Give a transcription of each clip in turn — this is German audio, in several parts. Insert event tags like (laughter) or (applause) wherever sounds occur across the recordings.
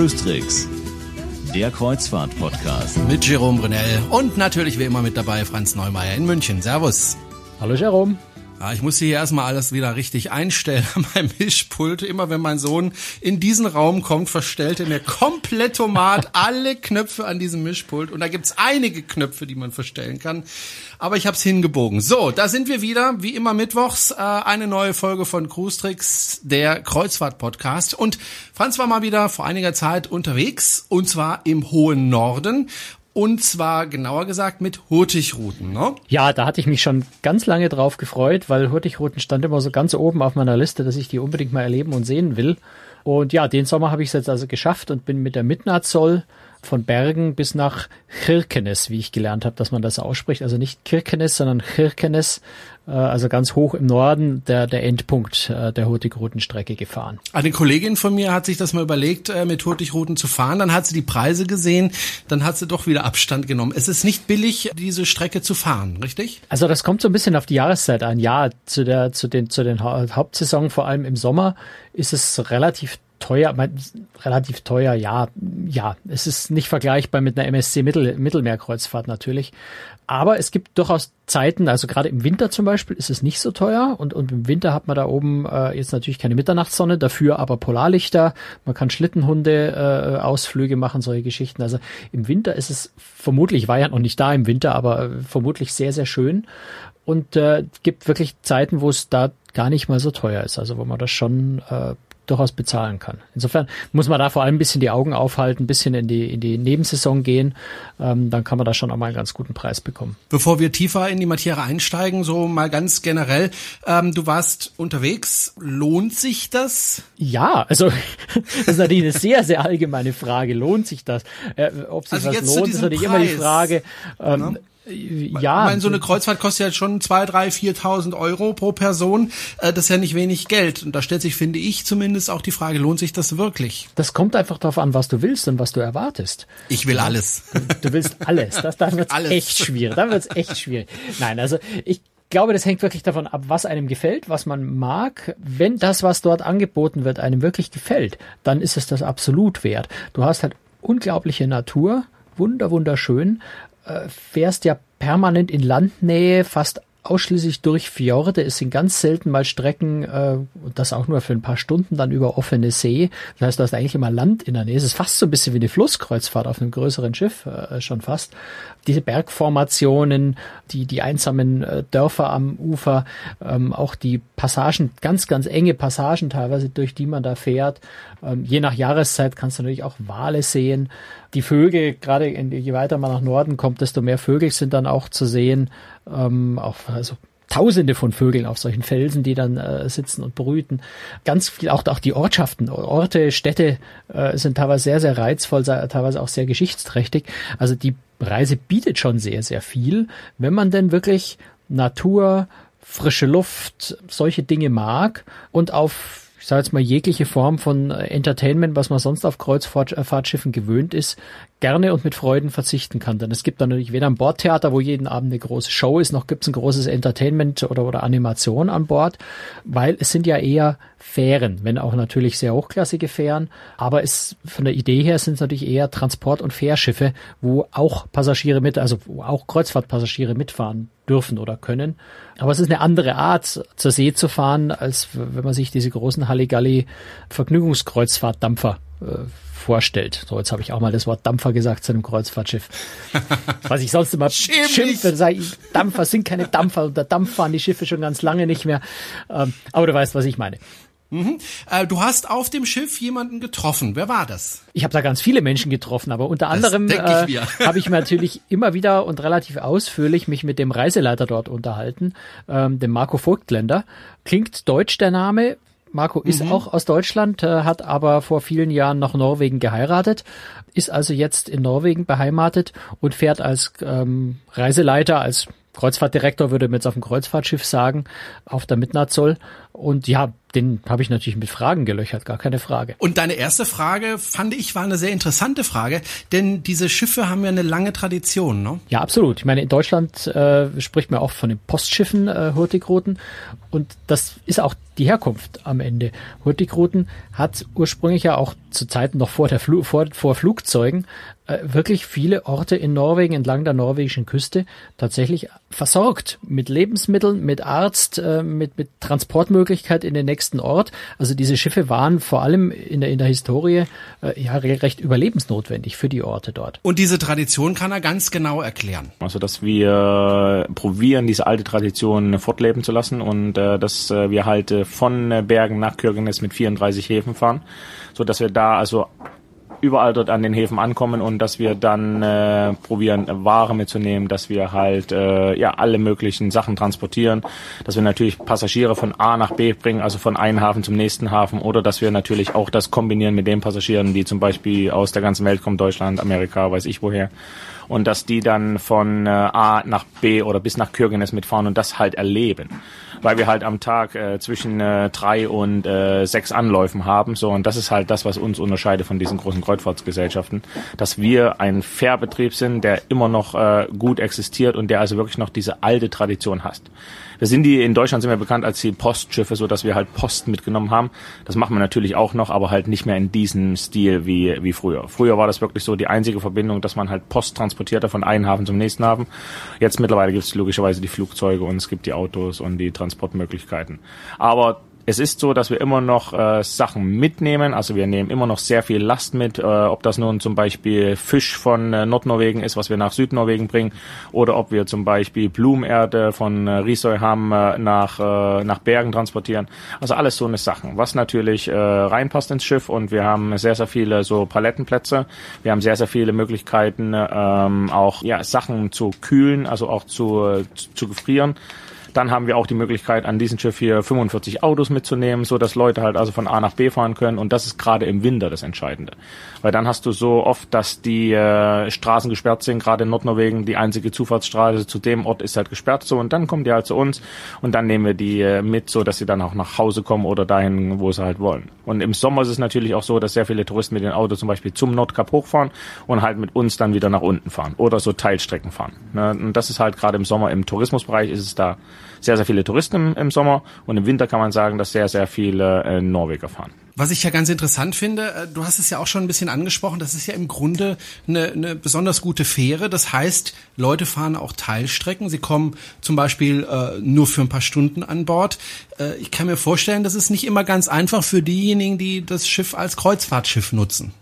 Cruise Tricks, der Kreuzfahrt-Podcast. Mit Jerome Brunel und natürlich wie immer mit dabei Franz Neumeier in München. Servus. Hallo Jerome. Ja, ich muss hier erstmal alles wieder richtig einstellen (laughs) an meinem Mischpult. Immer wenn mein Sohn in diesen Raum kommt, verstellt er mir komplett Tomat (laughs) alle Knöpfe an diesem Mischpult. Und da gibt's einige Knöpfe, die man verstellen kann. Aber ich hab's hingebogen. So, da sind wir wieder, wie immer mittwochs, äh, eine neue Folge von Cruise Tricks, der Kreuzfahrt-Podcast. Und Franz war mal wieder vor einiger Zeit unterwegs, und zwar im hohen Norden. Und zwar genauer gesagt mit Hurtigruten, ne? Ja, da hatte ich mich schon ganz lange drauf gefreut, weil Hurtigruten stand immer so ganz oben auf meiner Liste, dass ich die unbedingt mal erleben und sehen will. Und ja, den Sommer habe ich es jetzt also geschafft und bin mit der Midnight Soll von Bergen bis nach Kirkenes, wie ich gelernt habe, dass man das ausspricht. Also nicht Kirkenes, sondern Kirkenes, äh, also ganz hoch im Norden, der, der Endpunkt äh, der Hurtigruten-Strecke gefahren. Eine Kollegin von mir hat sich das mal überlegt, äh, mit Hurtigruten zu fahren. Dann hat sie die Preise gesehen, dann hat sie doch wieder Abstand genommen. Es ist nicht billig, diese Strecke zu fahren, richtig? Also das kommt so ein bisschen auf die Jahreszeit an. Ja, zu der, zu den, zu den Hauptsaison, vor allem im Sommer, ist es relativ teuer, relativ teuer, ja, ja, es ist nicht vergleichbar mit einer MSC Mittel, Mittelmeerkreuzfahrt natürlich. Aber es gibt durchaus Zeiten, also gerade im Winter zum Beispiel ist es nicht so teuer und, und im Winter hat man da oben äh, jetzt natürlich keine Mitternachtssonne, dafür aber Polarlichter, man kann Schlittenhunde äh, Ausflüge machen, solche Geschichten. Also im Winter ist es vermutlich, war ja noch nicht da im Winter, aber äh, vermutlich sehr, sehr schön und äh, gibt wirklich Zeiten, wo es da gar nicht mal so teuer ist, also wo man das schon äh, durchaus bezahlen kann. Insofern muss man da vor allem ein bisschen die Augen aufhalten, ein bisschen in die, in die Nebensaison gehen, ähm, dann kann man da schon auch mal einen ganz guten Preis bekommen. Bevor wir tiefer in die Materie einsteigen, so mal ganz generell, ähm, du warst unterwegs, lohnt sich das? Ja, also (laughs) das ist natürlich eine sehr, sehr allgemeine Frage, lohnt sich das? Äh, ob sich also was lohnt, ist natürlich Preis. immer die Frage. Ähm, ja. Ich meine, so eine Kreuzfahrt kostet ja schon zwei, drei, viertausend Euro pro Person. Äh, das ist ja nicht wenig Geld. Und da stellt sich, finde ich zumindest, auch die Frage, lohnt sich das wirklich? Das kommt einfach darauf an, was du willst und was du erwartest. Ich will alles. Du, willst alles. Das, dann wird's (laughs) alles. echt schwierig. Dann wird's echt schwierig. Nein, also ich glaube, das hängt wirklich davon ab, was einem gefällt, was man mag. Wenn das, was dort angeboten wird, einem wirklich gefällt, dann ist es das absolut wert. Du hast halt unglaubliche Natur, wunder, wunderschön, äh, fährst ja permanent in Landnähe, fast ausschließlich durch Fjorde. Es sind ganz selten mal Strecken, äh, das auch nur für ein paar Stunden dann über offene See. Das heißt, du hast eigentlich immer Land in der Nähe. Es ist fast so ein bisschen wie eine Flusskreuzfahrt auf einem größeren Schiff, äh, schon fast. Diese Bergformationen, die, die einsamen äh, Dörfer am Ufer, ähm, auch die Passagen, ganz, ganz enge Passagen teilweise, durch die man da fährt. Ähm, je nach Jahreszeit kannst du natürlich auch Wale sehen. Die Vögel, gerade je weiter man nach Norden kommt, desto mehr Vögel sind dann auch zu sehen. Ähm, auch also Tausende von Vögeln auf solchen Felsen, die dann äh, sitzen und brüten. Ganz viel, auch, auch die Ortschaften, Orte, Städte äh, sind teilweise sehr, sehr reizvoll, teilweise auch sehr geschichtsträchtig. Also die Reise bietet schon sehr, sehr viel, wenn man denn wirklich Natur, frische Luft, solche Dinge mag und auf ich sage jetzt mal, jegliche Form von Entertainment, was man sonst auf Kreuzfahrtschiffen gewöhnt ist, gerne und mit Freuden verzichten kann. Denn es gibt dann natürlich weder ein Bordtheater, wo jeden Abend eine große Show ist, noch gibt es ein großes Entertainment oder, oder Animation an Bord, weil es sind ja eher Fähren, wenn auch natürlich sehr hochklassige Fähren, aber es von der Idee her sind es natürlich eher Transport- und Fährschiffe, wo auch Passagiere mit, also wo auch Kreuzfahrtpassagiere mitfahren dürfen oder können. Aber es ist eine andere Art, zur See zu fahren, als wenn man sich diese großen Halligalli Vergnügungskreuzfahrtdampfer äh, vorstellt. So, jetzt habe ich auch mal das Wort Dampfer gesagt zu einem Kreuzfahrtschiff. (laughs) Was ich sonst immer schimpfe, sage ich, Dampfer sind keine Dampfer. Unter Dampf fahren die Schiffe schon ganz lange nicht mehr. Ähm, aber du weißt, was ich meine. Mhm. Äh, du hast auf dem Schiff jemanden getroffen. Wer war das? Ich habe da ganz viele Menschen getroffen, aber unter anderem äh, habe ich mir natürlich immer wieder und relativ ausführlich mich mit dem Reiseleiter dort unterhalten, ähm, dem Marco Vogtländer. Klingt deutsch der Name. Marco ist mhm. auch aus Deutschland, äh, hat aber vor vielen Jahren nach Norwegen geheiratet, ist also jetzt in Norwegen beheimatet und fährt als ähm, Reiseleiter, als Kreuzfahrtdirektor würde man jetzt auf dem Kreuzfahrtschiff sagen, auf der Midnatzol Und ja, den habe ich natürlich mit Fragen gelöchert, gar keine Frage. Und deine erste Frage, fand ich, war eine sehr interessante Frage, denn diese Schiffe haben ja eine lange Tradition, ne? Ja, absolut. Ich meine, in Deutschland äh, spricht man auch von den Postschiffen, äh, Hurtigruten. Und das ist auch die Herkunft am Ende. Hurtigruten hat ursprünglich ja auch zu Zeiten noch vor, der Fl vor, vor Flugzeugen äh, wirklich viele Orte in Norwegen entlang der norwegischen Küste tatsächlich versorgt mit Lebensmitteln, mit Arzt, äh, mit, mit Transportmöglichkeit in den nächsten Ort. Also diese Schiffe waren vor allem in der, in der Historie äh, ja recht überlebensnotwendig für die Orte dort. Und diese Tradition kann er ganz genau erklären. Also dass wir probieren, diese alte Tradition fortleben zu lassen und äh, dass äh, wir halt äh, von Bergen nach Kirkenes mit 34 Häfen fahren, so dass wir da also überall dort an den Häfen ankommen und dass wir dann äh, probieren, Ware mitzunehmen, dass wir halt äh, ja alle möglichen Sachen transportieren, dass wir natürlich Passagiere von A nach B bringen, also von einem Hafen zum nächsten Hafen, oder dass wir natürlich auch das kombinieren mit den Passagieren, die zum Beispiel aus der ganzen Welt kommen, Deutschland, Amerika, weiß ich woher, und dass die dann von äh, A nach B oder bis nach Kürgenes mitfahren und das halt erleben weil wir halt am Tag äh, zwischen äh, drei und äh, sechs Anläufen haben. So und das ist halt das, was uns unterscheidet von diesen großen Kreuzfahrtsgesellschaften, dass wir ein Fährbetrieb sind, der immer noch äh, gut existiert und der also wirklich noch diese alte Tradition hat. Wir sind die in Deutschland sind wir bekannt als die Postschiffe, so dass wir halt Post mitgenommen haben. Das machen wir natürlich auch noch, aber halt nicht mehr in diesem Stil wie wie früher. Früher war das wirklich so die einzige Verbindung, dass man halt Post transportierte von einem Hafen zum nächsten Hafen. Jetzt mittlerweile gibt es logischerweise die Flugzeuge und es gibt die Autos und die Transportmöglichkeiten. Aber es ist so, dass wir immer noch äh, Sachen mitnehmen. Also wir nehmen immer noch sehr viel Last mit, äh, ob das nun zum Beispiel Fisch von äh, Nordnorwegen ist, was wir nach Südnorwegen bringen, oder ob wir zum Beispiel Blumenerde von äh, Risøyham äh, nach, äh, nach Bergen transportieren. Also alles so eine Sachen, was natürlich äh, reinpasst ins Schiff und wir haben sehr, sehr viele so Palettenplätze. Wir haben sehr, sehr viele Möglichkeiten, ähm, auch ja, Sachen zu kühlen, also auch zu, äh, zu, zu gefrieren. Dann haben wir auch die Möglichkeit, an diesem Schiff hier 45 Autos mitzunehmen, so dass Leute halt also von A nach B fahren können. Und das ist gerade im Winter das Entscheidende. Weil dann hast du so oft, dass die äh, Straßen gesperrt sind, gerade in Nordnorwegen. Die einzige Zufahrtsstraße zu dem Ort ist halt gesperrt so. Und dann kommen die halt zu uns und dann nehmen wir die äh, mit, so dass sie dann auch nach Hause kommen oder dahin, wo sie halt wollen. Und im Sommer ist es natürlich auch so, dass sehr viele Touristen mit den Autos zum Beispiel zum Nordkap hochfahren und halt mit uns dann wieder nach unten fahren oder so Teilstrecken fahren. Ne? Und das ist halt gerade im Sommer im Tourismusbereich ist es da sehr, sehr viele Touristen im, im Sommer und im Winter kann man sagen, dass sehr, sehr viele äh, Norweger fahren. Was ich ja ganz interessant finde, äh, du hast es ja auch schon ein bisschen angesprochen, das ist ja im Grunde eine, eine besonders gute Fähre. Das heißt, Leute fahren auch Teilstrecken. Sie kommen zum Beispiel äh, nur für ein paar Stunden an Bord. Äh, ich kann mir vorstellen, das ist nicht immer ganz einfach für diejenigen, die das Schiff als Kreuzfahrtschiff nutzen.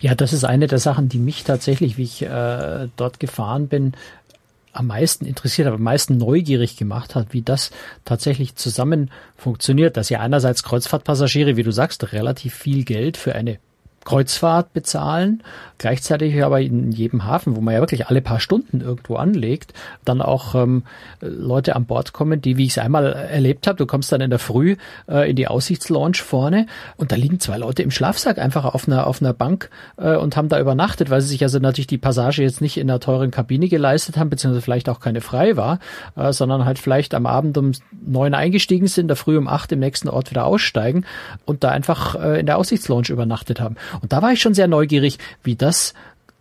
Ja, das ist eine der Sachen, die mich tatsächlich, wie ich äh, dort gefahren bin, am meisten interessiert, aber am meisten neugierig gemacht hat, wie das tatsächlich zusammen funktioniert, dass ja einerseits Kreuzfahrtpassagiere, wie du sagst, relativ viel Geld für eine Kreuzfahrt bezahlen, gleichzeitig aber in jedem Hafen, wo man ja wirklich alle paar Stunden irgendwo anlegt, dann auch ähm, Leute an Bord kommen, die, wie ich es einmal erlebt habe, du kommst dann in der Früh äh, in die Aussichtslaunch vorne und da liegen zwei Leute im Schlafsack einfach auf einer auf einer Bank äh, und haben da übernachtet, weil sie sich also natürlich die Passage jetzt nicht in einer teuren Kabine geleistet haben, beziehungsweise vielleicht auch keine frei war, äh, sondern halt vielleicht am Abend um neun eingestiegen sind, der Früh um acht im nächsten Ort wieder aussteigen und da einfach äh, in der Aussichtslaunch übernachtet haben. Und da war ich schon sehr neugierig, wie das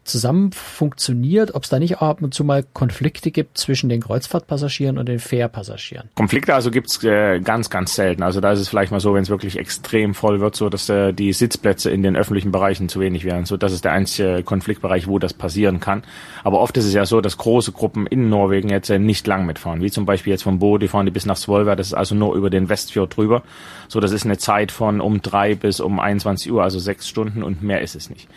zusammen funktioniert, ob es da nicht ab und zu mal Konflikte gibt zwischen den Kreuzfahrtpassagieren und den Fährpassagieren. Konflikte also gibt's äh, ganz, ganz selten. Also da ist es vielleicht mal so, wenn es wirklich extrem voll wird, so dass äh, die Sitzplätze in den öffentlichen Bereichen zu wenig wären. So das ist der einzige Konfliktbereich, wo das passieren kann. Aber oft ist es ja so, dass große Gruppen in Norwegen jetzt äh, nicht lang mitfahren. Wie zum Beispiel jetzt vom Bo, die fahren die bis nach Svolvær, das ist also nur über den Westfjord drüber. So das ist eine Zeit von um drei bis um 21 Uhr, also sechs Stunden und mehr ist es nicht.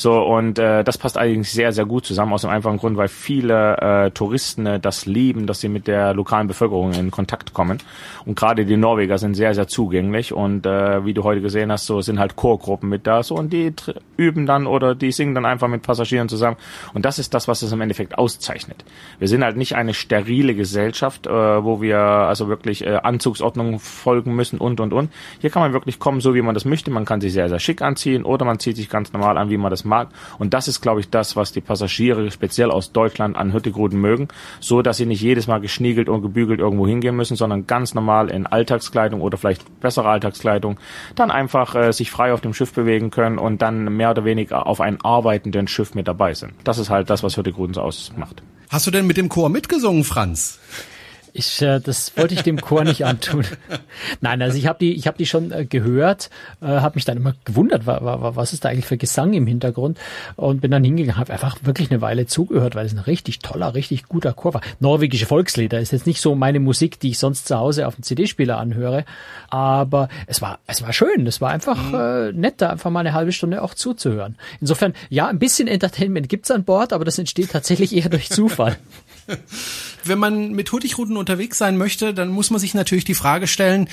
So, und äh, das passt eigentlich sehr, sehr gut zusammen, aus dem einfachen Grund, weil viele äh, Touristen äh, das lieben, dass sie mit der lokalen Bevölkerung in Kontakt kommen. Und gerade die Norweger sind sehr, sehr zugänglich. Und äh, wie du heute gesehen hast, so sind halt Chorgruppen mit da, so und die üben dann oder die singen dann einfach mit Passagieren zusammen. Und das ist das, was es im Endeffekt auszeichnet. Wir sind halt nicht eine sterile Gesellschaft, äh, wo wir also wirklich äh, Anzugsordnungen folgen müssen und und und. Hier kann man wirklich kommen, so wie man das möchte. Man kann sich sehr, sehr schick anziehen oder man zieht sich ganz normal an, wie man das mag. Und das ist, glaube ich, das, was die Passagiere speziell aus Deutschland an Hüttegruten mögen, so dass sie nicht jedes Mal geschniegelt und gebügelt irgendwo hingehen müssen, sondern ganz normal in Alltagskleidung oder vielleicht bessere Alltagskleidung dann einfach äh, sich frei auf dem Schiff bewegen können und dann mehr oder weniger auf einem arbeitenden Schiff mit dabei sind. Das ist halt das, was Hüttegruten so ausmacht. Hast du denn mit dem Chor mitgesungen, Franz? Ich, äh, das wollte ich dem Chor nicht antun. Nein, also ich habe die, ich habe die schon äh, gehört, äh, habe mich dann immer gewundert, wa, wa, was ist da eigentlich für Gesang im Hintergrund und bin dann hingegangen, habe einfach wirklich eine Weile zugehört, weil es ein richtig toller, richtig guter Chor war. Norwegische Volkslieder ist jetzt nicht so meine Musik, die ich sonst zu Hause auf dem CD-Spieler anhöre, aber es war, es war schön, es war einfach mhm. äh, nett, da einfach mal eine halbe Stunde auch zuzuhören. Insofern, ja, ein bisschen Entertainment gibt's an Bord, aber das entsteht tatsächlich eher durch Zufall. (laughs) Wenn man mit Hurtigruten unterwegs sein möchte, dann muss man sich natürlich die Frage stellen,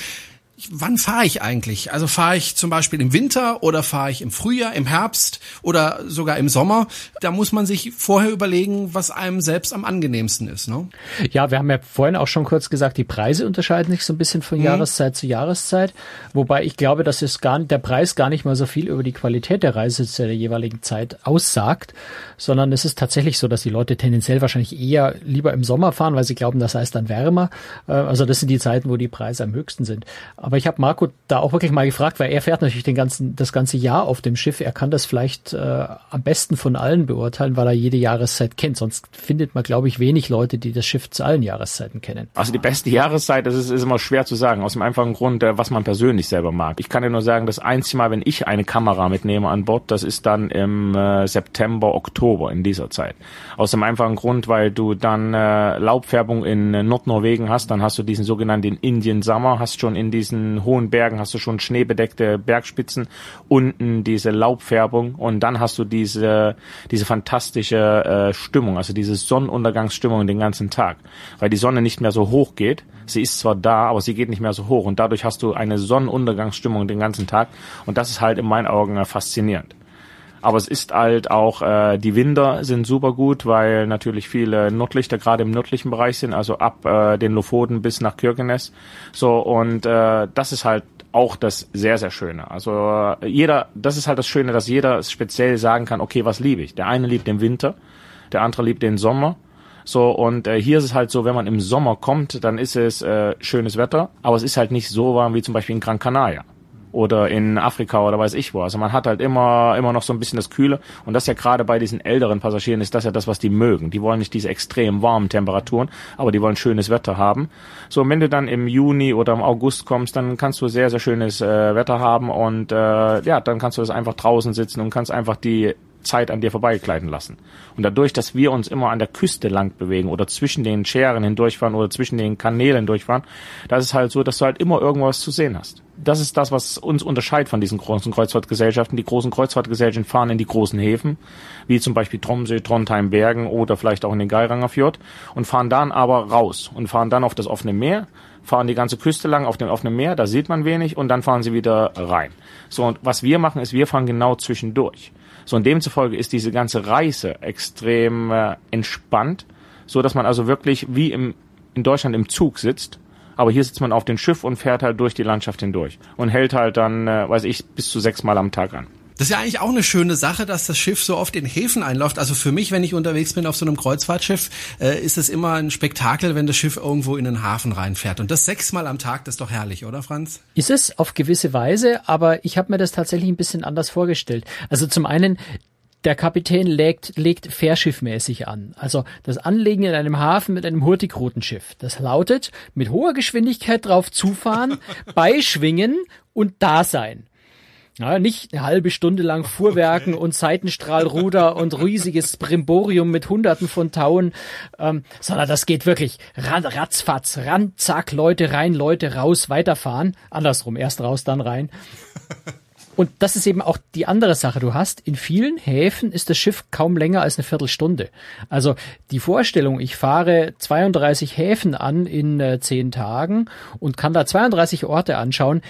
wann fahre ich eigentlich? Also fahre ich zum Beispiel im Winter oder fahre ich im Frühjahr, im Herbst oder sogar im Sommer? Da muss man sich vorher überlegen, was einem selbst am angenehmsten ist. Ne? Ja, wir haben ja vorhin auch schon kurz gesagt, die Preise unterscheiden sich so ein bisschen von mhm. Jahreszeit zu Jahreszeit. Wobei ich glaube, dass es gar der Preis gar nicht mal so viel über die Qualität der Reise zu der jeweiligen Zeit aussagt, sondern es ist tatsächlich so, dass die Leute tendenziell wahrscheinlich eher lieber im Sommer fahren, weil sie glauben, das heißt dann wärmer. Äh, also das sind die Zeiten, wo die Preise am höchsten sind. Aber ich habe Marco da auch wirklich mal gefragt, weil er fährt natürlich den ganzen, das ganze Jahr auf dem Schiff. Er kann das vielleicht äh, am besten von allen beurteilen, weil er jede Jahreszeit kennt. Sonst findet man, glaube ich, wenig Leute, die das Schiff zu allen Jahreszeiten kennen. Also die beste Jahreszeit, das ist, ist immer schwer zu sagen, aus dem einfachen Grund, äh, was man persönlich selber mag. Ich kann dir nur sagen, das einzige Mal, wenn ich eine Kamera mitnehme an Bord, das ist dann im äh, September, Oktober in dieser Zeit. Aus dem einfachen Grund, weil du dann äh, Laubfärbung in äh, Nordnorwegen hast, dann hast du diesen sogenannten Indian Summer, hast schon in diesen diesen hohen Bergen hast du schon schneebedeckte Bergspitzen, unten diese Laubfärbung und dann hast du diese, diese fantastische äh, Stimmung, also diese Sonnenuntergangsstimmung den ganzen Tag, weil die Sonne nicht mehr so hoch geht. Sie ist zwar da, aber sie geht nicht mehr so hoch und dadurch hast du eine Sonnenuntergangsstimmung den ganzen Tag und das ist halt in meinen Augen äh, faszinierend. Aber es ist halt auch, äh, die Winter sind super gut, weil natürlich viele Nordlichter gerade im nördlichen Bereich sind, also ab äh, den Lofoten bis nach Kirkenes. So, und äh, das ist halt auch das sehr, sehr Schöne. Also jeder, das ist halt das Schöne, dass jeder speziell sagen kann, okay, was liebe ich? Der eine liebt den Winter, der andere liebt den Sommer. So, und äh, hier ist es halt so, wenn man im Sommer kommt, dann ist es äh, schönes Wetter, aber es ist halt nicht so warm wie zum Beispiel in Gran Canaria oder in Afrika oder weiß ich wo. Also man hat halt immer, immer noch so ein bisschen das Kühle. Und das ja gerade bei diesen älteren Passagieren ist das ja das, was die mögen. Die wollen nicht diese extrem warmen Temperaturen, aber die wollen schönes Wetter haben. So, wenn du dann im Juni oder im August kommst, dann kannst du sehr, sehr schönes äh, Wetter haben und äh, ja, dann kannst du das einfach draußen sitzen und kannst einfach die Zeit an dir vorbeigleiten lassen. Und dadurch, dass wir uns immer an der Küste lang bewegen oder zwischen den Scheren hindurchfahren oder zwischen den Kanälen durchfahren, da ist halt so, dass du halt immer irgendwas zu sehen hast. Das ist das, was uns unterscheidet von diesen großen Kreuzfahrtgesellschaften. Die großen Kreuzfahrtgesellschaften fahren in die großen Häfen, wie zum Beispiel Tromsø, Trondheim, Bergen oder vielleicht auch in den Geiranger Fjord und fahren dann aber raus und fahren dann auf das offene Meer fahren die ganze Küste lang auf dem offenen Meer, da sieht man wenig und dann fahren sie wieder rein. So, und was wir machen, ist, wir fahren genau zwischendurch. So und demzufolge ist diese ganze Reise extrem äh, entspannt, so dass man also wirklich wie im, in Deutschland im Zug sitzt. Aber hier sitzt man auf dem Schiff und fährt halt durch die Landschaft hindurch und hält halt dann, äh, weiß ich, bis zu sechs Mal am Tag an. Das ist ja eigentlich auch eine schöne Sache, dass das Schiff so oft in Häfen einläuft. Also für mich, wenn ich unterwegs bin auf so einem Kreuzfahrtschiff, äh, ist es immer ein Spektakel, wenn das Schiff irgendwo in einen Hafen reinfährt. Und das sechsmal am Tag, das ist doch herrlich, oder Franz? Ist es auf gewisse Weise, aber ich habe mir das tatsächlich ein bisschen anders vorgestellt. Also zum einen der Kapitän legt, legt fährschiffmäßig an. Also das Anlegen in einem Hafen mit einem Hurtigrutenschiff. Das lautet, mit hoher Geschwindigkeit drauf zufahren, (laughs) beischwingen und da sein. Ja, nicht eine halbe Stunde lang Fuhrwerken okay. und Seitenstrahlruder (laughs) und riesiges Brimborium mit hunderten von Tauen, ähm, sondern das geht wirklich ran, ratzfatz, ran, zack, Leute rein, Leute raus, weiterfahren. Andersrum, erst raus, dann rein. (laughs) Und das ist eben auch die andere Sache. Du hast in vielen Häfen ist das Schiff kaum länger als eine Viertelstunde. Also die Vorstellung, ich fahre 32 Häfen an in äh, zehn Tagen und kann da 32 Orte anschauen,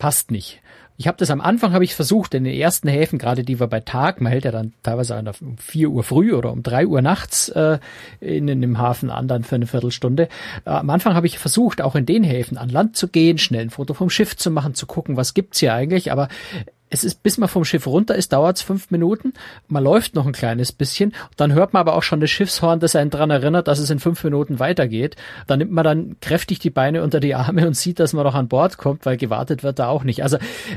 passt nicht. Ich habe das am Anfang habe ich versucht, in den ersten Häfen, gerade die wir bei Tag, man hält ja dann teilweise um vier Uhr früh oder um drei Uhr nachts äh, in, in dem Hafen an, dann für eine Viertelstunde. Äh, am Anfang habe ich versucht, auch in den Häfen an Land zu gehen, schnell ein Foto vom Schiff zu machen, zu gucken, was gibt's hier eigentlich, aber es ist, bis man vom Schiff runter ist, dauert es fünf Minuten. Man läuft noch ein kleines bisschen. Dann hört man aber auch schon das Schiffshorn, das einen dran erinnert, dass es in fünf Minuten weitergeht. Dann nimmt man dann kräftig die Beine unter die Arme und sieht, dass man doch an Bord kommt, weil gewartet wird da auch nicht. Also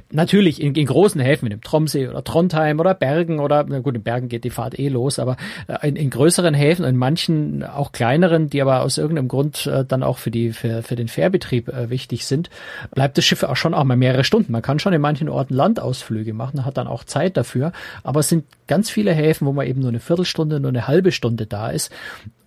natürlich in, in großen Häfen, dem Tromsee oder Trondheim oder Bergen oder, na gut, in Bergen geht die Fahrt eh los, aber äh, in, in größeren Häfen, in manchen auch kleineren, die aber aus irgendeinem Grund äh, dann auch für die, für, für den Fährbetrieb äh, wichtig sind, bleibt das Schiff auch schon auch mal mehrere Stunden. Man kann schon in manchen Orten Land aus Ausflüge machen, hat dann auch Zeit dafür. Aber es sind ganz viele Häfen, wo man eben nur eine Viertelstunde, nur eine halbe Stunde da ist.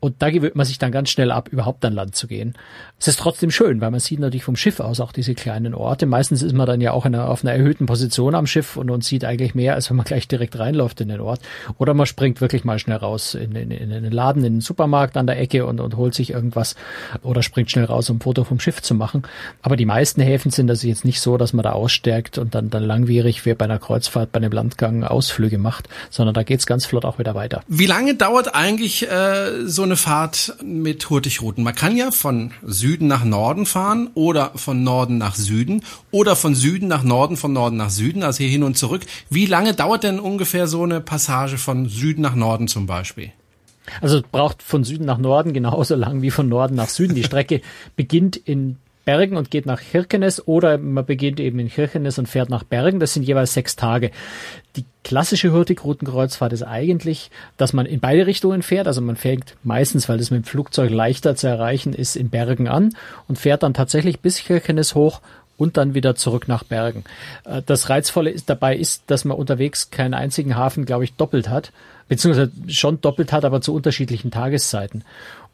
Und da gewöhnt man sich dann ganz schnell ab, überhaupt an Land zu gehen. Es ist trotzdem schön, weil man sieht natürlich vom Schiff aus auch diese kleinen Orte. Meistens ist man dann ja auch einer, auf einer erhöhten Position am Schiff und, und sieht eigentlich mehr, als wenn man gleich direkt reinläuft in den Ort. Oder man springt wirklich mal schnell raus in, in, in den Laden, in den Supermarkt an der Ecke und, und holt sich irgendwas oder springt schnell raus, um ein Foto vom Schiff zu machen. Aber die meisten Häfen sind das jetzt nicht so, dass man da ausstärkt und dann, dann langwierig wie bei einer Kreuzfahrt, bei einem Landgang Ausflüge macht, sondern da geht's ganz flott auch wieder weiter. Wie lange dauert eigentlich äh, so eine Fahrt mit Hurtigruten? Man kann ja von Süden nach Norden fahren oder von Norden nach Süden oder von Süden nach Norden, von Norden nach Süden, also hier hin und zurück. Wie lange dauert denn ungefähr so eine Passage von Süden nach Norden zum Beispiel? Also braucht von Süden nach Norden genauso lang wie von Norden nach Süden. Die Strecke (laughs) beginnt in Bergen und geht nach Kirkenes oder man beginnt eben in Kirkenes und fährt nach Bergen. Das sind jeweils sechs Tage. Die klassische Hurtigruten-Kreuzfahrt ist eigentlich, dass man in beide Richtungen fährt. Also man fängt meistens, weil das mit dem Flugzeug leichter zu erreichen ist, in Bergen an und fährt dann tatsächlich bis Kirkenes hoch und dann wieder zurück nach Bergen. Äh, das Reizvolle dabei ist, dass man unterwegs keinen einzigen Hafen, glaube ich, doppelt hat, beziehungsweise schon doppelt hat, aber zu unterschiedlichen Tageszeiten.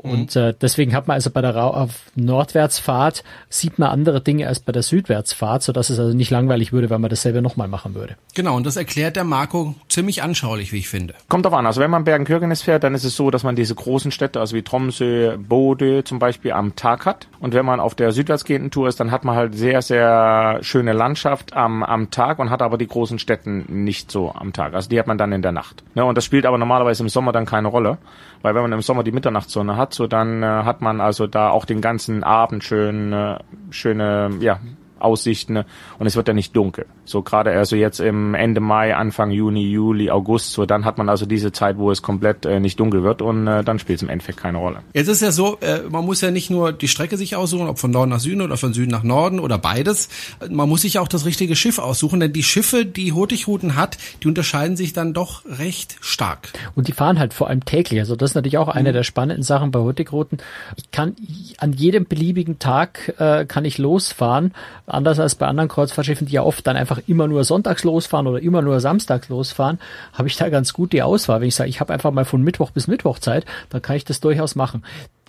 Und äh, deswegen hat man also bei der Ra auf Nordwärtsfahrt sieht man andere Dinge als bei der Südwärtsfahrt, so dass es also nicht langweilig würde, wenn man dasselbe nochmal machen würde. Genau, und das erklärt der Marco ziemlich anschaulich, wie ich finde. Kommt drauf an. Also wenn man Bergen-Kürgenes fährt, dann ist es so, dass man diese großen Städte, also wie Tromsø, Bode zum Beispiel am Tag hat. Und wenn man auf der südwärtsgehenden Tour ist, dann hat man halt sehr, sehr schöne Landschaft am, am Tag und hat aber die großen Städten nicht so am Tag. Also die hat man dann in der Nacht. Ne, und das spielt aber normalerweise im Sommer dann keine Rolle, weil wenn man im Sommer die Mitternachtssonne hat, so dann äh, hat man also da auch den ganzen Abend schön äh, schöne ja Aussichten ne? und es wird ja nicht dunkel. So gerade also jetzt im Ende Mai, Anfang Juni, Juli, August, so dann hat man also diese Zeit, wo es komplett äh, nicht dunkel wird und äh, dann spielt es im Endeffekt keine Rolle. Jetzt ist ja so, äh, man muss ja nicht nur die Strecke sich aussuchen, ob von Norden nach Süden oder von Süden nach Norden oder beides. Man muss sich auch das richtige Schiff aussuchen, denn die Schiffe, die Hurtigruten hat, die unterscheiden sich dann doch recht stark. Und die fahren halt vor allem täglich. Also das ist natürlich auch eine mhm. der spannenden Sachen bei Hurtigruten. Ich kann an jedem beliebigen Tag äh, kann ich losfahren Anders als bei anderen Kreuzfahrtschiffen, die ja oft dann einfach immer nur sonntags losfahren oder immer nur samstags losfahren, habe ich da ganz gut die Auswahl. Wenn ich sage, ich habe einfach mal von Mittwoch bis Mittwoch Zeit, dann kann ich das durchaus machen.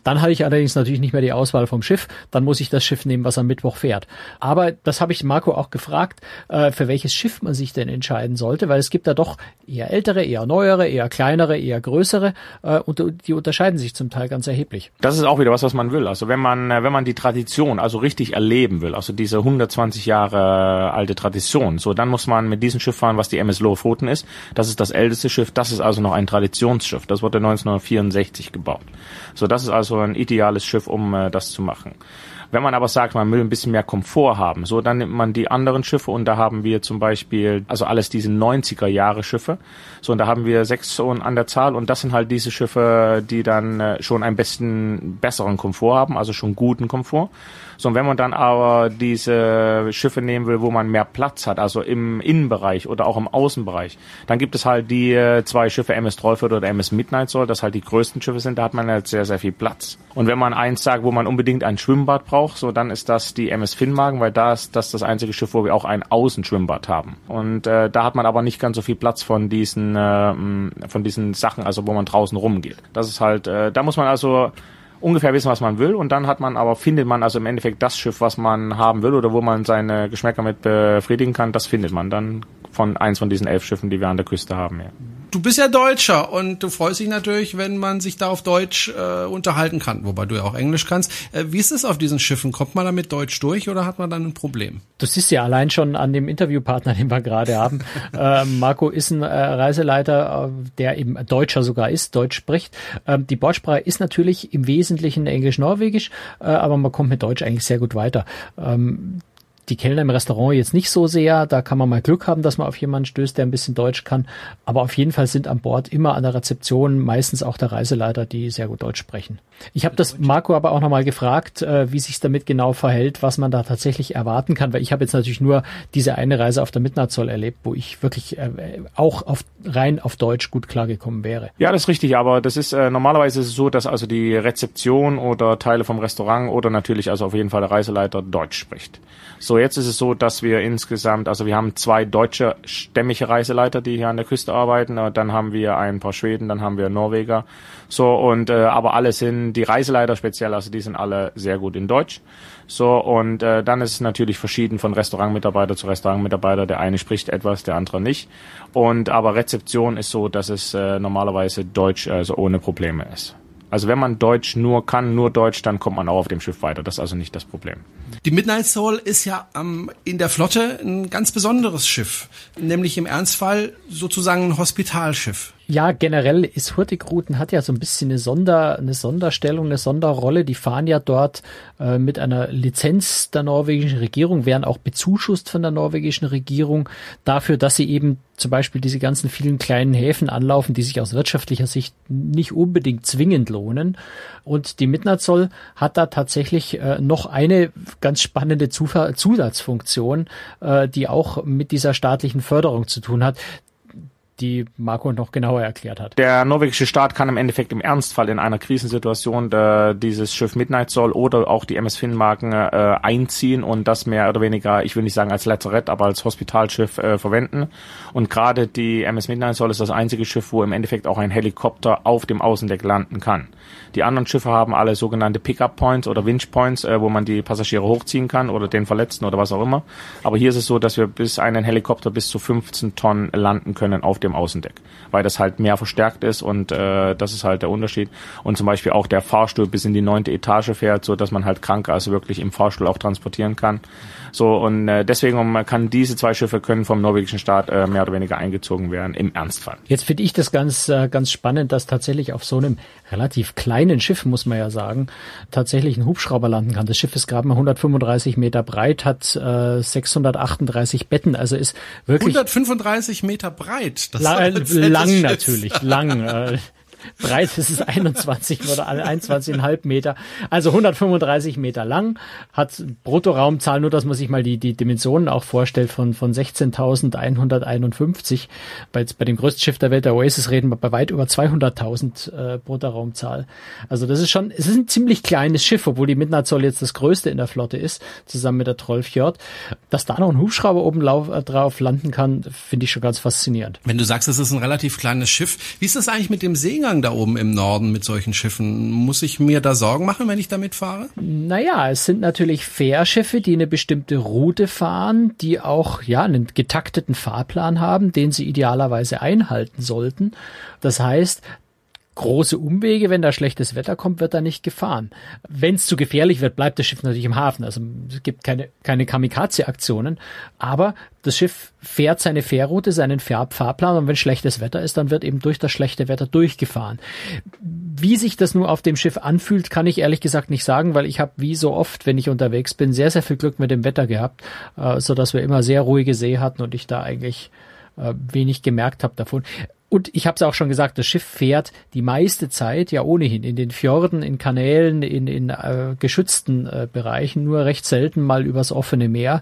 Dann habe ich allerdings natürlich nicht mehr die Auswahl vom Schiff. Dann muss ich das Schiff nehmen, was am Mittwoch fährt. Aber das habe ich Marco auch gefragt, äh, für welches Schiff man sich denn entscheiden sollte, weil es gibt da doch eher ältere, eher neuere, eher kleinere, eher größere äh, und die unterscheiden sich zum Teil ganz erheblich. Das ist auch wieder was, was man will. Also wenn man, äh, wenn man die Tradition also richtig erleben will, also diese 120 Jahre alte Tradition, so dann muss man mit diesem Schiff fahren, was die MS Lofoten ist. Das ist das älteste Schiff. Das ist also noch ein Traditionsschiff. Das wurde 1964 gebaut. So, das ist also ein ideales Schiff, um äh, das zu machen. Wenn man aber sagt, man will ein bisschen mehr Komfort haben, so dann nimmt man die anderen Schiffe und da haben wir zum Beispiel, also alles diese 90er Jahre Schiffe. So und da haben wir sechs an der Zahl und das sind halt diese Schiffe, die dann äh, schon ein besten, besseren Komfort haben, also schon guten Komfort. So, und wenn man dann aber diese Schiffe nehmen will, wo man mehr Platz hat, also im Innenbereich oder auch im Außenbereich, dann gibt es halt die äh, zwei Schiffe MS Trollford oder MS Midnight Soul, das halt die größten Schiffe sind, da hat man halt sehr, sehr viel Platz. Und wenn man eins sagt, wo man unbedingt ein Schwimmbad braucht, so dann ist das die MS Finnmagen, weil da ist das das einzige Schiff, wo wir auch ein Außenschwimmbad haben. Und äh, da hat man aber nicht ganz so viel Platz von diesen äh, von diesen Sachen, also wo man draußen rumgeht. Das ist halt, äh, da muss man also ungefähr wissen, was man will und dann hat man aber, findet man also im Endeffekt das Schiff, was man haben will oder wo man seine Geschmäcker mit befriedigen kann, das findet man dann von eins von diesen elf Schiffen, die wir an der Küste haben. Ja du bist ja Deutscher und du freust dich natürlich, wenn man sich da auf Deutsch äh, unterhalten kann, wobei du ja auch Englisch kannst. Äh, wie ist es auf diesen Schiffen? Kommt man damit Deutsch durch oder hat man dann ein Problem? Du siehst ja allein schon an dem Interviewpartner, (laughs) den wir gerade haben. äh, Marco ist ein äh, Reiseleiter, äh, der eben Deutscher sogar ist, Deutsch spricht. Ähm, die Bordsprache ist natürlich im Wesentlichen Englisch-Norwegisch, äh, aber man kommt mit Deutsch eigentlich sehr gut weiter. Ähm, die Kellner im Restaurant jetzt nicht so sehr. Da kann man mal Glück haben, dass man auf jemanden stößt, der ein bisschen Deutsch kann. Aber auf jeden Fall sind an Bord immer an der Rezeption meistens auch der Reiseleiter, die sehr gut Deutsch sprechen. Ich habe das Marco aber auch nochmal gefragt, äh, wie sich damit genau verhält, was man da tatsächlich erwarten kann, weil ich habe jetzt natürlich nur diese eine Reise auf der Midnightzoll erlebt, wo ich wirklich äh, auch auf, rein auf Deutsch gut klargekommen wäre. Ja, das ist richtig, aber das ist äh, normalerweise ist es so, dass also die Rezeption oder Teile vom Restaurant oder natürlich also auf jeden Fall der Reiseleiter Deutsch spricht. So, jetzt ist es so, dass wir insgesamt, also wir haben zwei deutsche stämmige Reiseleiter, die hier an der Küste arbeiten, dann haben wir ein paar Schweden, dann haben wir Norweger. So, und äh, aber alle sind, die Reiseleiter speziell, also die sind alle sehr gut in Deutsch. So, und äh, dann ist es natürlich verschieden von Restaurantmitarbeiter zu Restaurantmitarbeiter. Der eine spricht etwas, der andere nicht. Und aber Rezeption ist so, dass es äh, normalerweise Deutsch also ohne Probleme ist. Also wenn man Deutsch nur kann, nur Deutsch, dann kommt man auch auf dem Schiff weiter. Das ist also nicht das Problem. Die Midnight Soul ist ja ähm, in der Flotte ein ganz besonderes Schiff, nämlich im Ernstfall sozusagen ein Hospitalschiff. Ja, generell ist Hurtigruten hat ja so ein bisschen eine Sonder, eine Sonderstellung, eine Sonderrolle. Die fahren ja dort äh, mit einer Lizenz der norwegischen Regierung, werden auch bezuschusst von der norwegischen Regierung dafür, dass sie eben zum Beispiel diese ganzen vielen kleinen Häfen anlaufen, die sich aus wirtschaftlicher Sicht nicht unbedingt zwingend lohnen. Und die Midnatzoll hat da tatsächlich äh, noch eine ganz spannende Zusatzfunktion, äh, die auch mit dieser staatlichen Förderung zu tun hat die Marco noch genauer erklärt hat. Der norwegische Staat kann im Endeffekt im Ernstfall in einer Krisensituation äh, dieses Schiff Midnight Soul oder auch die MS Finnmarken äh, einziehen und das mehr oder weniger, ich will nicht sagen als Lazarett, aber als Hospitalschiff äh, verwenden. Und gerade die MS Midnight Soul ist das einzige Schiff, wo im Endeffekt auch ein Helikopter auf dem Außendeck landen kann. Die anderen Schiffe haben alle sogenannte Pickup Points oder Winch Points, äh, wo man die Passagiere hochziehen kann oder den Verletzten oder was auch immer. Aber hier ist es so, dass wir bis einen Helikopter bis zu 15 Tonnen landen können auf dem Außendeck, weil das halt mehr verstärkt ist und äh, das ist halt der Unterschied. Und zum Beispiel auch der Fahrstuhl bis in die neunte Etage fährt, so dass man halt Kranke also wirklich im Fahrstuhl auch transportieren kann. So und äh, deswegen kann diese zwei Schiffe können vom norwegischen Staat äh, mehr oder weniger eingezogen werden im Ernstfall. Jetzt finde ich das ganz äh, ganz spannend, dass tatsächlich auf so einem relativ kleinen Schiff muss man ja sagen tatsächlich ein Hubschrauber landen kann. Das Schiff ist gerade mal 135 Meter breit, hat äh, 638 Betten, also ist wirklich 135 Meter breit. Das La lang natürlich, lang. Äh, breit ist es 21 oder 21,5 Meter, also 135 Meter lang, hat Bruttoraumzahl, nur dass man sich mal die, die Dimensionen auch vorstellt, von, von 16.151. Bei, bei dem größten Schiff der Welt, der Oasis, reden wir bei weit über 200.000 äh, Bruttoraumzahl. Also das ist schon, es ist ein ziemlich kleines Schiff, obwohl die Midnight Soul jetzt das größte in der Flotte ist, zusammen mit der Trollfjord. Dass da noch ein Hubschrauber oben lauf, äh, drauf landen kann, finde ich schon ganz faszinierend. Wenn du sagst, es ist ein relativ kleines Schiff, wie ist das eigentlich mit dem Seegang? Umgang da oben im Norden mit solchen Schiffen? Muss ich mir da Sorgen machen, wenn ich damit fahre? Naja, es sind natürlich Fährschiffe, die eine bestimmte Route fahren, die auch ja einen getakteten Fahrplan haben, den sie idealerweise einhalten sollten. Das heißt, große Umwege, wenn da schlechtes Wetter kommt, wird da nicht gefahren. Wenn es zu gefährlich wird, bleibt das Schiff natürlich im Hafen. Also es gibt keine, keine Kamikaze-Aktionen, aber das Schiff fährt seine Fährroute, seinen Fahr Fahrplan und wenn schlechtes Wetter ist, dann wird eben durch das schlechte Wetter durchgefahren. Wie sich das nur auf dem Schiff anfühlt, kann ich ehrlich gesagt nicht sagen, weil ich habe wie so oft, wenn ich unterwegs bin, sehr, sehr viel Glück mit dem Wetter gehabt, äh, so dass wir immer sehr ruhige See hatten und ich da eigentlich äh, wenig gemerkt habe davon. Und ich habe es auch schon gesagt, das Schiff fährt die meiste Zeit ja ohnehin in den Fjorden, in Kanälen, in, in äh, geschützten äh, Bereichen, nur recht selten mal übers offene Meer,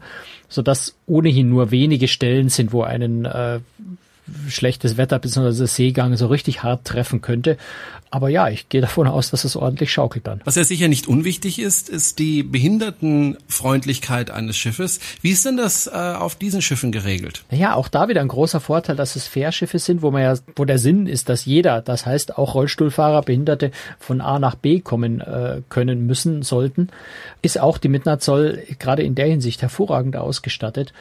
so dass ohnehin nur wenige Stellen sind, wo einen äh, schlechtes Wetter bzw. Seegang so richtig hart treffen könnte. Aber ja, ich gehe davon aus, dass es ordentlich schaukelt dann. Was ja sicher nicht unwichtig ist, ist die Behindertenfreundlichkeit eines Schiffes. Wie ist denn das äh, auf diesen Schiffen geregelt? Ja, auch da wieder ein großer Vorteil, dass es Fährschiffe sind, wo man ja, wo der Sinn ist, dass jeder, das heißt auch Rollstuhlfahrer, Behinderte von A nach B kommen äh, können müssen, sollten, ist auch die Midnight Zoll gerade in der Hinsicht hervorragend ausgestattet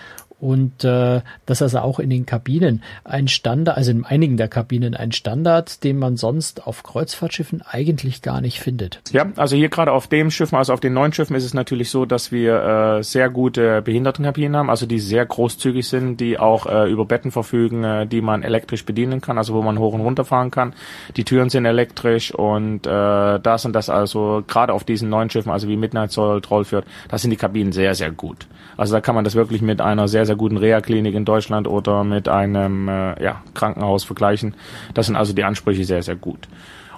und äh, das ist also auch in den Kabinen ein Standard, also in einigen der Kabinen ein Standard, den man sonst auf Kreuzfahrtschiffen eigentlich gar nicht findet. Ja, also hier gerade auf dem Schiffen, also auf den neuen Schiffen ist es natürlich so, dass wir äh, sehr gute Behindertenkabinen haben, also die sehr großzügig sind, die auch äh, über Betten verfügen, äh, die man elektrisch bedienen kann, also wo man hoch und runter fahren kann. Die Türen sind elektrisch und äh, da sind das also gerade auf diesen neuen Schiffen, also wie Midnight Soul, Trollfjord, da sind die Kabinen sehr, sehr gut. Also da kann man das wirklich mit einer sehr, sehr guten Reha-Klinik in Deutschland oder mit einem äh, ja, Krankenhaus vergleichen. Das sind also die Ansprüche sehr, sehr gut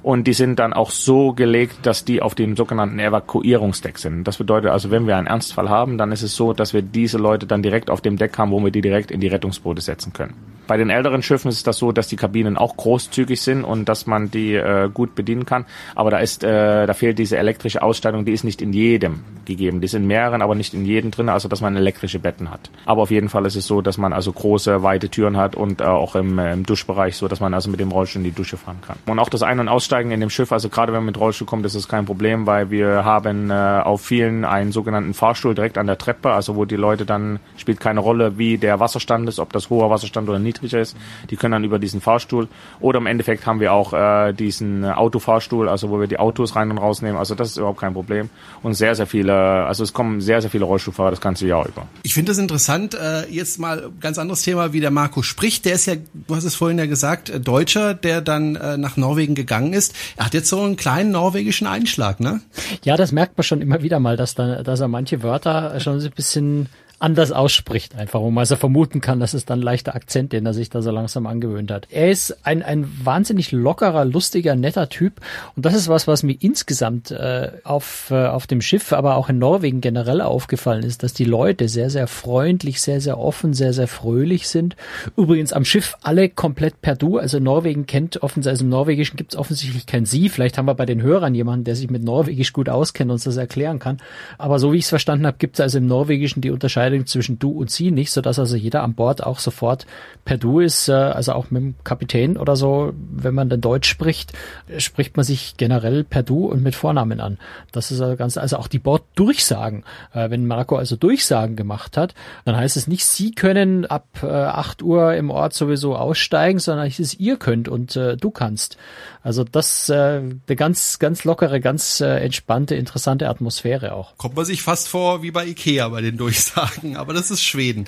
und die sind dann auch so gelegt, dass die auf dem sogenannten Evakuierungsdeck sind. Das bedeutet also, wenn wir einen Ernstfall haben, dann ist es so, dass wir diese Leute dann direkt auf dem Deck haben, wo wir die direkt in die Rettungsboote setzen können. Bei den älteren Schiffen ist es das so, dass die Kabinen auch großzügig sind und dass man die äh, gut bedienen kann. Aber da ist, äh, da fehlt diese elektrische Ausstattung, die ist nicht in jedem gegeben. Die sind mehreren, aber nicht in jedem drin, also dass man elektrische Betten hat. Aber auf jeden Fall ist es so, dass man also große, weite Türen hat und äh, auch im, äh, im Duschbereich so, dass man also mit dem Rollstuhl in die Dusche fahren kann. Und auch das Ein- und Aussteigen in dem Schiff, also gerade wenn man mit Rollstuhl kommt, ist es kein Problem, weil wir haben äh, auf vielen einen sogenannten Fahrstuhl direkt an der Treppe, also wo die Leute dann, spielt keine Rolle, wie der Wasserstand ist, ob das hoher Wasserstand oder niedriger ist. Die können dann über diesen Fahrstuhl oder im Endeffekt haben wir auch äh, diesen Autofahrstuhl, also wo wir die Autos rein und rausnehmen. Also das ist überhaupt kein Problem. Und sehr, sehr viele, also es kommen sehr, sehr viele Rollstuhlfahrer das ganze Jahr über. Ich finde das interessant. Äh, jetzt mal ganz anderes Thema, wie der Marco spricht. Der ist ja, du hast es vorhin ja gesagt, äh, Deutscher, der dann äh, nach Norwegen gegangen ist. Er hat jetzt so einen kleinen norwegischen Einschlag, ne? Ja, das merkt man schon immer wieder mal, dass, da, dass er manche Wörter schon so ein bisschen anders ausspricht, einfach, wo man also vermuten kann, dass es dann leichter Akzent, den er sich da so langsam angewöhnt hat. Er ist ein, ein wahnsinnig lockerer, lustiger, netter Typ und das ist was, was mir insgesamt äh, auf, äh, auf dem Schiff, aber auch in Norwegen generell aufgefallen ist, dass die Leute sehr, sehr freundlich, sehr, sehr offen, sehr, sehr fröhlich sind. Übrigens am Schiff alle komplett per Du, also Norwegen kennt offensichtlich, also im Norwegischen gibt es offensichtlich kein Sie. Vielleicht haben wir bei den Hörern jemanden, der sich mit Norwegisch gut auskennt und uns das erklären kann. Aber so wie ich es verstanden habe, gibt es also im Norwegischen die Unterscheidung Unterscheidung zwischen du und sie nicht, sodass also jeder an Bord auch sofort per du ist, äh, also auch mit dem Kapitän oder so, wenn man dann Deutsch spricht, spricht man sich generell per du und mit Vornamen an. Das ist also ganz, also auch die Borddurchsagen. Äh, wenn Marco also Durchsagen gemacht hat, dann heißt es nicht, Sie können ab äh, 8 Uhr im Ort sowieso aussteigen, sondern es ist ihr könnt und äh, du kannst. Also das äh, eine ganz, ganz lockere, ganz äh, entspannte, interessante Atmosphäre auch. Kommt man sich fast vor wie bei Ikea bei den Durchsagen, aber das ist Schweden.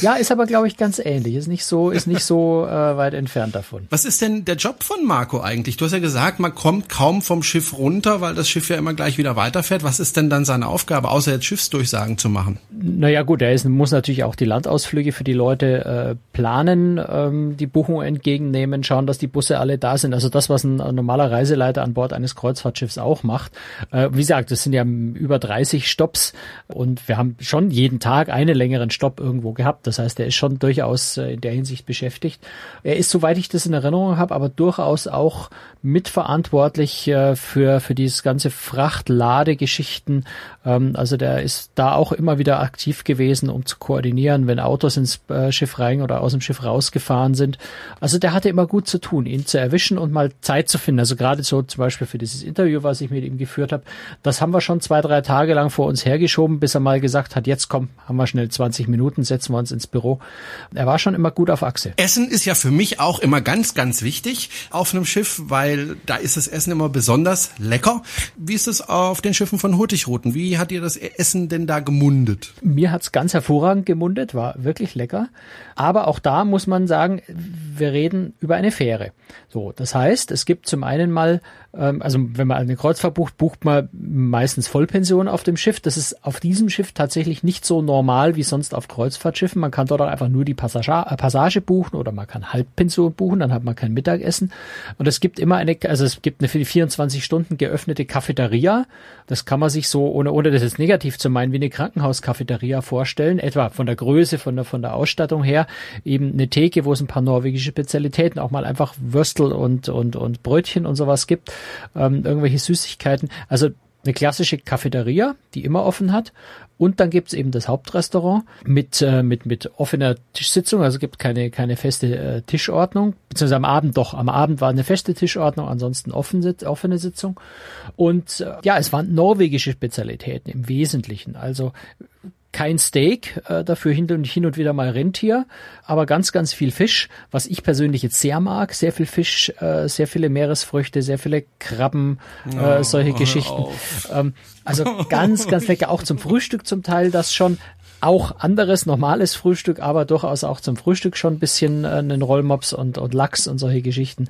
Ja, ist aber glaube ich ganz ähnlich. Ist nicht so, ist nicht so äh, weit entfernt davon. Was ist denn der Job von Marco eigentlich? Du hast ja gesagt, man kommt kaum vom Schiff runter, weil das Schiff ja immer gleich wieder weiterfährt. Was ist denn dann seine Aufgabe, außer jetzt Schiffsdurchsagen zu machen? Naja gut, er ist, muss natürlich auch die Landausflüge für die Leute äh, planen, ähm, die Buchung entgegennehmen, schauen, dass die Busse alle da sind. Also das, was ein normaler Reiseleiter an Bord eines Kreuzfahrtschiffs auch macht. Äh, wie gesagt, das sind ja über 30 Stops und wir haben schon jeden Tag einen längeren Stopp irgendwo gehabt. Das heißt, er ist schon durchaus äh, in der Hinsicht beschäftigt. Er ist, soweit ich das in Erinnerung habe, aber durchaus auch mitverantwortlich äh, für, für dieses ganze Frachtladegeschichten. Ähm, also der ist da auch immer wieder aktiv gewesen, um zu koordinieren, wenn Autos ins äh, Schiff rein oder aus dem Schiff rausgefahren sind. Also der hatte immer gut zu tun, ihn zu erwischen und mal Zeit zu finden. Also gerade so zum Beispiel für dieses Interview, was ich mit ihm geführt habe, das haben wir schon zwei, drei Tage lang vor uns hergeschoben, bis er mal gesagt hat, jetzt komm, haben wir schnell 20 Minuten, setzen wir uns ins Büro. Er war schon immer gut auf Achse. Essen ist ja für mich auch immer ganz, ganz wichtig auf einem Schiff, weil da ist das Essen immer besonders lecker. Wie ist es auf den Schiffen von Hurtigruten? Wie hat ihr das Essen denn da gemundet? Mir hat's ganz hervorragend gemundet, war wirklich lecker. Aber auch da muss man sagen, wir reden über eine Fähre. So, das heißt, es gibt zum einen mal, ähm, also wenn man eine Kreuzfahrt bucht, bucht man meistens Vollpension auf dem Schiff. Das ist auf diesem Schiff tatsächlich nicht so normal wie sonst auf Kreuzfahrtschiffen. Man kann dort auch einfach nur die Passage, äh, Passage buchen oder man kann Halbpension buchen, dann hat man kein Mittagessen. Und es gibt immer eine, also es gibt eine für die 24 Stunden geöffnete Cafeteria. Das kann man sich so, ohne, ohne das jetzt negativ zu meinen, wie eine Krankenhauscafeteria vorstellen, etwa von der Größe, von der, von der Ausstattung her eben eine Theke, wo es ein paar norwegische Spezialitäten, auch mal einfach Würstel und, und, und Brötchen und sowas gibt, ähm, irgendwelche Süßigkeiten. Also eine klassische Cafeteria, die immer offen hat. Und dann gibt's eben das Hauptrestaurant mit, äh, mit, mit offener Tischsitzung, also gibt keine, keine feste äh, Tischordnung, beziehungsweise am Abend doch. Am Abend war eine feste Tischordnung, ansonsten offen, offene Sitzung. Und äh, ja, es waren norwegische Spezialitäten im Wesentlichen. Also kein Steak, äh, dafür hin und, hin und wieder mal Rentier, aber ganz, ganz viel Fisch, was ich persönlich jetzt sehr mag. Sehr viel Fisch, äh, sehr viele Meeresfrüchte, sehr viele Krabben, äh, solche Geschichten. Ähm, also ganz, ganz lecker, auch zum Frühstück zum Teil das schon. Auch anderes, normales Frühstück, aber durchaus auch zum Frühstück schon ein bisschen äh, einen Rollmops und, und Lachs und solche Geschichten.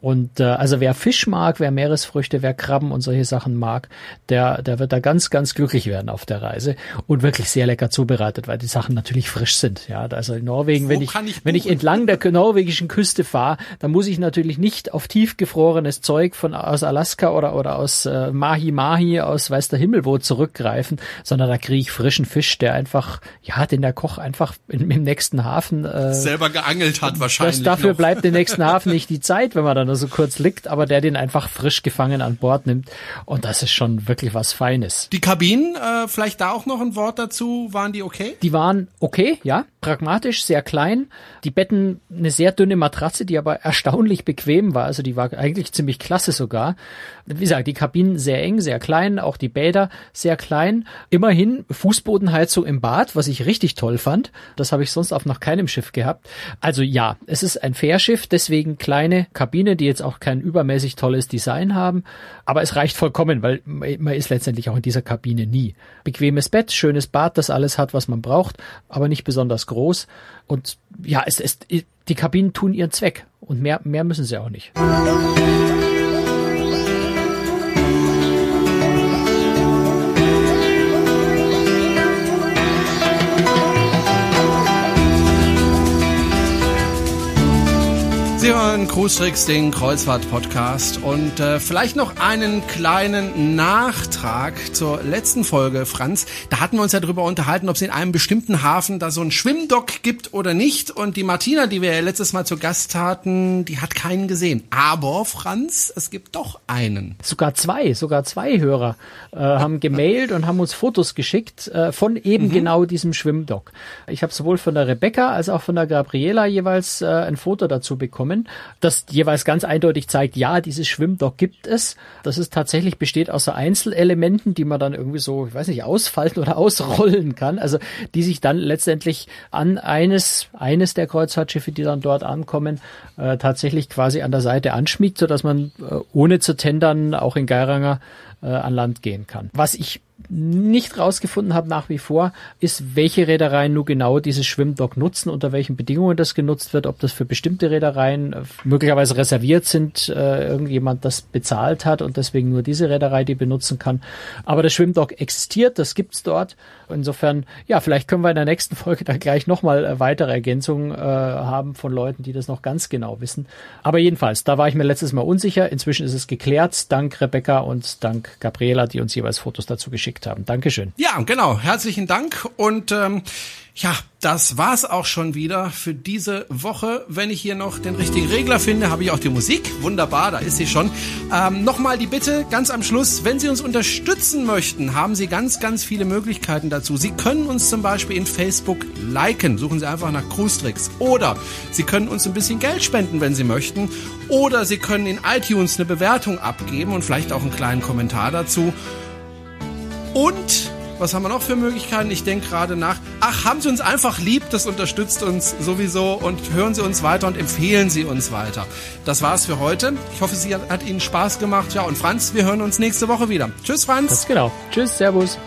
Und äh, also wer Fisch mag, wer Meeresfrüchte, wer Krabben und solche Sachen mag, der, der wird da ganz, ganz glücklich werden auf der Reise und wirklich sehr lecker zubereitet, weil die Sachen natürlich frisch sind. Ja, also in Norwegen, Wo wenn ich, ich wenn ich entlang der norwegischen Küste fahre, dann muss ich natürlich nicht auf tiefgefrorenes Zeug von aus Alaska oder oder aus äh, Mahi Mahi aus weiß der Himmel wo zurückgreifen, sondern da kriege ich frischen Fisch, der einfach, ja, den der Koch einfach in, im nächsten Hafen äh, selber geangelt hat wahrscheinlich. Das, dafür noch. bleibt im nächsten Hafen nicht die Zeit, wenn man dann nur so kurz liegt, aber der den einfach frisch gefangen an Bord nimmt. Und das ist schon wirklich was Feines. Die Kabinen, äh, vielleicht da auch noch ein Wort dazu, waren die okay? Die waren okay, ja. Pragmatisch, sehr klein. Die Betten eine sehr dünne Matratze, die aber erstaunlich bequem war. Also die war eigentlich ziemlich klasse sogar. Wie gesagt, die Kabinen sehr eng, sehr klein, auch die Bäder sehr klein. Immerhin Fußbodenheizung im Bad, was ich richtig toll fand. Das habe ich sonst auf noch keinem Schiff gehabt. Also ja, es ist ein Fährschiff, deswegen kleine Kabine, die jetzt auch kein übermäßig tolles Design haben. Aber es reicht vollkommen, weil man ist letztendlich auch in dieser Kabine nie. Bequemes Bett, schönes Bad, das alles hat, was man braucht, aber nicht besonders groß. Und ja, es ist, die Kabinen tun ihren Zweck. Und mehr, mehr müssen sie auch nicht. Hören Cruistricks, den Kreuzfahrt-Podcast und äh, vielleicht noch einen kleinen Nachtrag zur letzten Folge, Franz. Da hatten wir uns ja darüber unterhalten, ob es in einem bestimmten Hafen da so einen Schwimmdock gibt oder nicht. Und die Martina, die wir ja letztes Mal zu Gast hatten, die hat keinen gesehen. Aber, Franz, es gibt doch einen. Sogar zwei, sogar zwei Hörer äh, haben gemailt und haben uns Fotos geschickt äh, von eben mhm. genau diesem Schwimmdock. Ich habe sowohl von der Rebecca als auch von der Gabriela jeweils äh, ein Foto dazu bekommen, das jeweils ganz eindeutig zeigt, ja, dieses Schwimmdock gibt es. Das ist tatsächlich besteht aus so Einzelelementen, die man dann irgendwie so, ich weiß nicht, ausfalten oder (laughs) ausrollen kann. Also die sich dann letztendlich an eines eines der Kreuzfahrtschiffe, die dann dort ankommen, äh, tatsächlich quasi an der Seite anschmiegt, so dass man äh, ohne zu tendern auch in Geiranger äh, an Land gehen kann. Was ich nicht rausgefunden habe nach wie vor, ist, welche Reedereien nur genau dieses Schwimmdock nutzen, unter welchen Bedingungen das genutzt wird, ob das für bestimmte Reedereien äh, möglicherweise reserviert sind, äh, irgendjemand das bezahlt hat und deswegen nur diese Reederei die benutzen kann. Aber das Schwimmdock existiert, das gibt's dort. Insofern, ja, vielleicht können wir in der nächsten Folge da gleich nochmal äh, weitere Ergänzungen äh, haben von Leuten, die das noch ganz genau wissen. Aber jedenfalls, da war ich mir letztes Mal unsicher. Inzwischen ist es geklärt, dank Rebecca und dank Gabriela, die uns jeweils Fotos dazu geschickt haben. Dankeschön. Ja, genau. Herzlichen Dank. Und ähm, ja, das war's auch schon wieder für diese Woche. Wenn ich hier noch den richtigen Regler finde, habe ich auch die Musik. Wunderbar, da ist sie schon. Ähm, Nochmal die Bitte ganz am Schluss, wenn Sie uns unterstützen möchten, haben Sie ganz, ganz viele Möglichkeiten dazu. Sie können uns zum Beispiel in Facebook liken. Suchen Sie einfach nach Cruise Oder Sie können uns ein bisschen Geld spenden, wenn Sie möchten. Oder Sie können in iTunes eine Bewertung abgeben und vielleicht auch einen kleinen Kommentar dazu. Und was haben wir noch für Möglichkeiten? Ich denke gerade nach. Ach, haben Sie uns einfach lieb, das unterstützt uns sowieso und hören Sie uns weiter und empfehlen Sie uns weiter. Das war's für heute. Ich hoffe, Sie hat Ihnen Spaß gemacht. Ja, und Franz, wir hören uns nächste Woche wieder. Tschüss, Franz. Das genau. Tschüss, Servus.